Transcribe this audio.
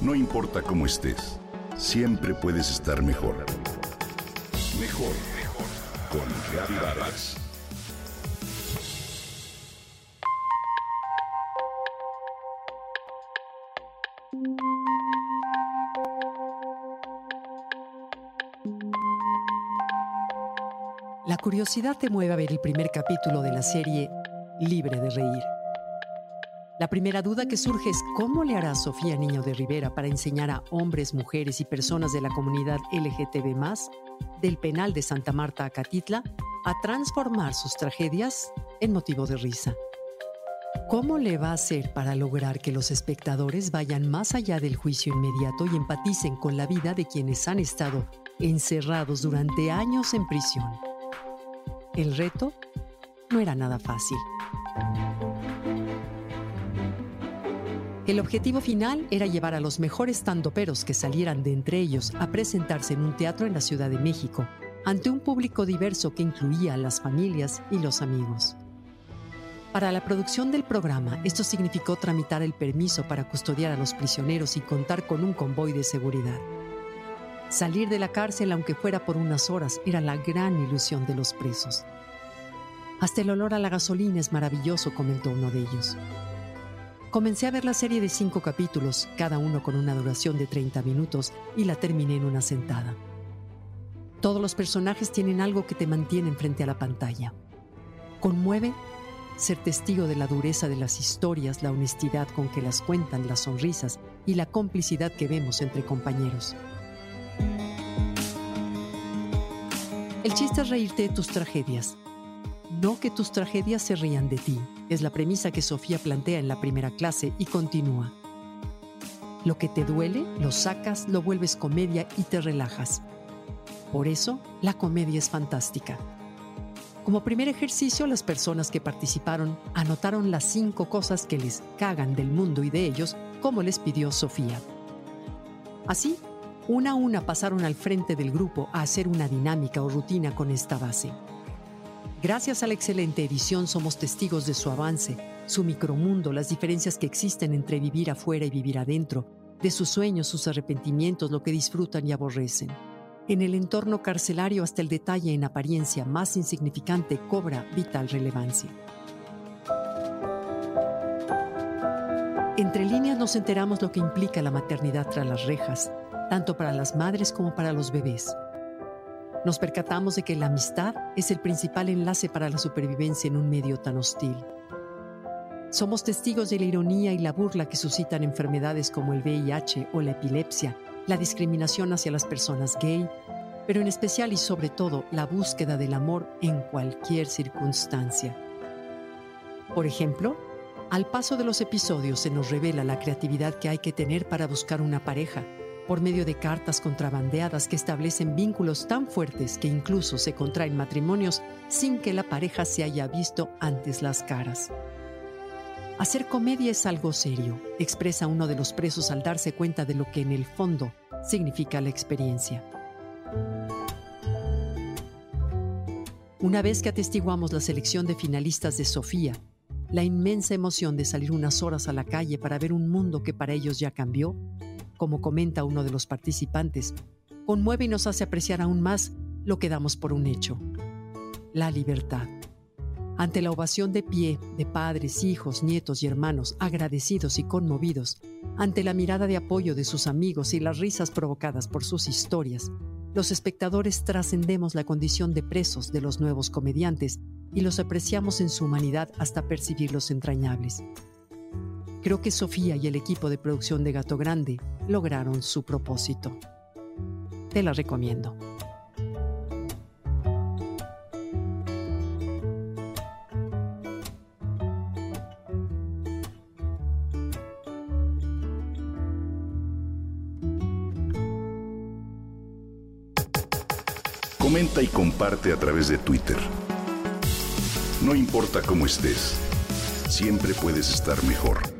No importa cómo estés, siempre puedes estar mejor. Mejor, mejor. Con Reavivadas. La curiosidad te mueve a ver el primer capítulo de la serie Libre de Reír. La primera duda que surge es cómo le hará Sofía Niño de Rivera para enseñar a hombres, mujeres y personas de la comunidad LGTB del penal de Santa Marta a Catitla a transformar sus tragedias en motivo de risa. ¿Cómo le va a hacer para lograr que los espectadores vayan más allá del juicio inmediato y empaticen con la vida de quienes han estado encerrados durante años en prisión? El reto no era nada fácil. El objetivo final era llevar a los mejores tandoperos que salieran de entre ellos a presentarse en un teatro en la Ciudad de México, ante un público diverso que incluía a las familias y los amigos. Para la producción del programa, esto significó tramitar el permiso para custodiar a los prisioneros y contar con un convoy de seguridad. Salir de la cárcel, aunque fuera por unas horas, era la gran ilusión de los presos. Hasta el olor a la gasolina es maravilloso, comentó uno de ellos. Comencé a ver la serie de cinco capítulos, cada uno con una duración de 30 minutos, y la terminé en una sentada. Todos los personajes tienen algo que te mantiene frente a la pantalla. Conmueve ser testigo de la dureza de las historias, la honestidad con que las cuentan, las sonrisas y la complicidad que vemos entre compañeros. El chiste es reírte de tus tragedias, no que tus tragedias se rían de ti. Es la premisa que Sofía plantea en la primera clase y continúa. Lo que te duele, lo sacas, lo vuelves comedia y te relajas. Por eso, la comedia es fantástica. Como primer ejercicio, las personas que participaron anotaron las cinco cosas que les cagan del mundo y de ellos, como les pidió Sofía. Así, una a una pasaron al frente del grupo a hacer una dinámica o rutina con esta base. Gracias a la excelente edición somos testigos de su avance, su micromundo, las diferencias que existen entre vivir afuera y vivir adentro, de sus sueños, sus arrepentimientos, lo que disfrutan y aborrecen. En el entorno carcelario hasta el detalle en apariencia más insignificante cobra vital relevancia. Entre líneas nos enteramos lo que implica la maternidad tras las rejas, tanto para las madres como para los bebés. Nos percatamos de que la amistad es el principal enlace para la supervivencia en un medio tan hostil. Somos testigos de la ironía y la burla que suscitan enfermedades como el VIH o la epilepsia, la discriminación hacia las personas gay, pero en especial y sobre todo la búsqueda del amor en cualquier circunstancia. Por ejemplo, al paso de los episodios se nos revela la creatividad que hay que tener para buscar una pareja, por medio de cartas contrabandeadas que establecen vínculos tan fuertes que incluso se contraen matrimonios sin que la pareja se haya visto antes las caras. Hacer comedia es algo serio, expresa uno de los presos al darse cuenta de lo que en el fondo significa la experiencia. Una vez que atestiguamos la selección de finalistas de Sofía, la inmensa emoción de salir unas horas a la calle para ver un mundo que para ellos ya cambió, como comenta uno de los participantes, conmueve y nos hace apreciar aún más lo que damos por un hecho, la libertad. Ante la ovación de pie de padres, hijos, nietos y hermanos agradecidos y conmovidos, ante la mirada de apoyo de sus amigos y las risas provocadas por sus historias, los espectadores trascendemos la condición de presos de los nuevos comediantes y los apreciamos en su humanidad hasta percibirlos entrañables. Creo que Sofía y el equipo de producción de Gato Grande lograron su propósito. Te la recomiendo. Comenta y comparte a través de Twitter. No importa cómo estés, siempre puedes estar mejor.